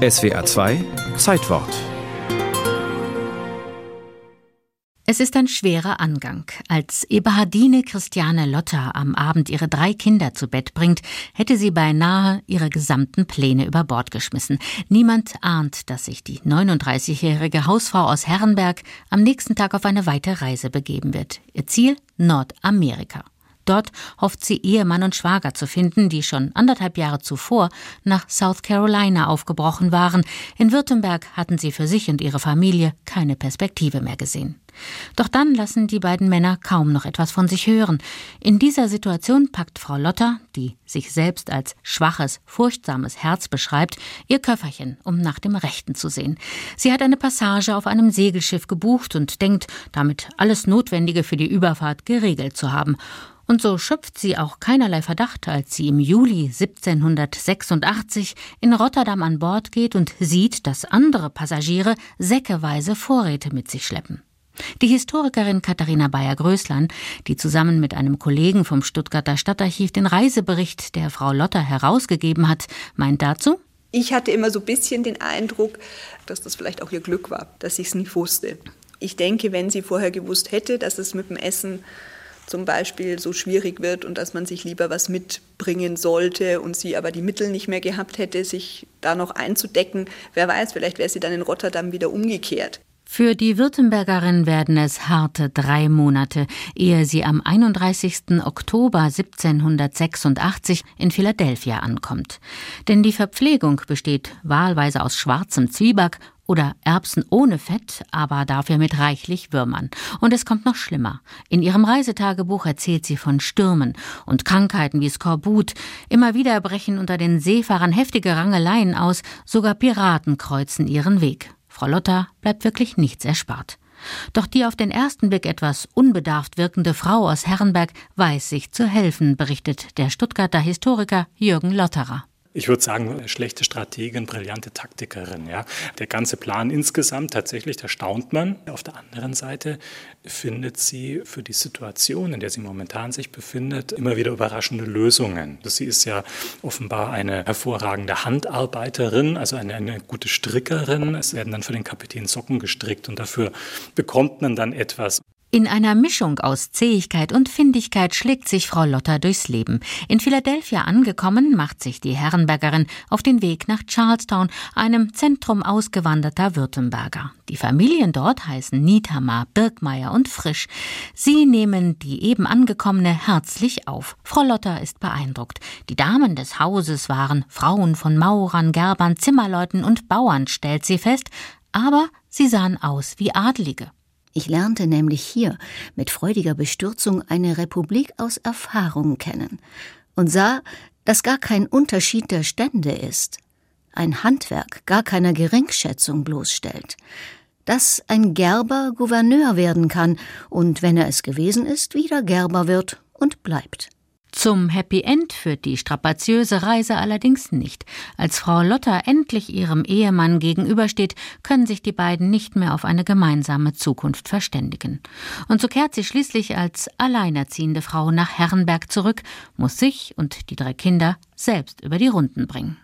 SWA 2 Zeitwort Es ist ein schwerer Angang. Als Eberhardine Christiane Lotter am Abend ihre drei Kinder zu Bett bringt, hätte sie beinahe ihre gesamten Pläne über Bord geschmissen. Niemand ahnt, dass sich die 39-jährige Hausfrau aus Herrenberg am nächsten Tag auf eine weite Reise begeben wird. Ihr Ziel Nordamerika. Dort hofft sie Ehemann und Schwager zu finden, die schon anderthalb Jahre zuvor nach South Carolina aufgebrochen waren. In Württemberg hatten sie für sich und ihre Familie keine Perspektive mehr gesehen. Doch dann lassen die beiden Männer kaum noch etwas von sich hören. In dieser Situation packt Frau Lotter, die sich selbst als schwaches, furchtsames Herz beschreibt, ihr Köfferchen, um nach dem Rechten zu sehen. Sie hat eine Passage auf einem Segelschiff gebucht und denkt, damit alles Notwendige für die Überfahrt geregelt zu haben. Und so schöpft sie auch keinerlei Verdacht, als sie im Juli 1786 in Rotterdam an Bord geht und sieht, dass andere Passagiere säckeweise Vorräte mit sich schleppen. Die Historikerin Katharina Bayer-Größlein, die zusammen mit einem Kollegen vom Stuttgarter Stadtarchiv den Reisebericht der Frau Lotter herausgegeben hat, meint dazu, ich hatte immer so ein bisschen den Eindruck, dass das vielleicht auch ihr Glück war, dass ich es nicht wusste. Ich denke, wenn sie vorher gewusst hätte, dass es mit dem Essen zum Beispiel so schwierig wird und dass man sich lieber was mitbringen sollte und sie aber die Mittel nicht mehr gehabt hätte, sich da noch einzudecken, wer weiß, vielleicht wäre sie dann in Rotterdam wieder umgekehrt. Für die Württembergerin werden es harte drei Monate, ehe sie am 31. Oktober 1786 in Philadelphia ankommt. Denn die Verpflegung besteht wahlweise aus schwarzem Zwieback oder Erbsen ohne Fett, aber dafür mit reichlich Würmern. Und es kommt noch schlimmer. In ihrem Reisetagebuch erzählt sie von Stürmen und Krankheiten wie Skorbut. Immer wieder brechen unter den Seefahrern heftige Rangeleien aus, sogar Piraten kreuzen ihren Weg. Frau Lotter bleibt wirklich nichts erspart. Doch die auf den ersten Blick etwas unbedarft wirkende Frau aus Herrenberg weiß sich zu helfen, berichtet der Stuttgarter Historiker Jürgen Lotterer. Ich würde sagen, schlechte Strategin, brillante Taktikerin. Ja. Der ganze Plan insgesamt, tatsächlich, da staunt man. Auf der anderen Seite findet sie für die Situation, in der sie momentan sich befindet, immer wieder überraschende Lösungen. Sie ist ja offenbar eine hervorragende Handarbeiterin, also eine, eine gute Strickerin. Es werden dann für den Kapitän Socken gestrickt und dafür bekommt man dann etwas. In einer Mischung aus Zähigkeit und Findigkeit schlägt sich Frau Lotter durchs Leben. In Philadelphia angekommen, macht sich die Herrenbergerin auf den Weg nach Charlestown, einem Zentrum ausgewanderter Württemberger. Die Familien dort heißen Niethammer, Birkmeier und Frisch. Sie nehmen die eben angekommene herzlich auf. Frau Lotter ist beeindruckt. Die Damen des Hauses waren Frauen von Maurern, Gerbern, Zimmerleuten und Bauern, stellt sie fest, aber sie sahen aus wie Adlige. Ich lernte nämlich hier mit freudiger Bestürzung eine Republik aus Erfahrung kennen und sah, dass gar kein Unterschied der Stände ist, ein Handwerk gar keiner Geringschätzung bloßstellt, dass ein Gerber Gouverneur werden kann und, wenn er es gewesen ist, wieder Gerber wird und bleibt. Zum Happy End führt die strapaziöse Reise allerdings nicht. Als Frau Lotter endlich ihrem Ehemann gegenübersteht, können sich die beiden nicht mehr auf eine gemeinsame Zukunft verständigen. Und so kehrt sie schließlich als alleinerziehende Frau nach Herrenberg zurück, muss sich und die drei Kinder selbst über die Runden bringen.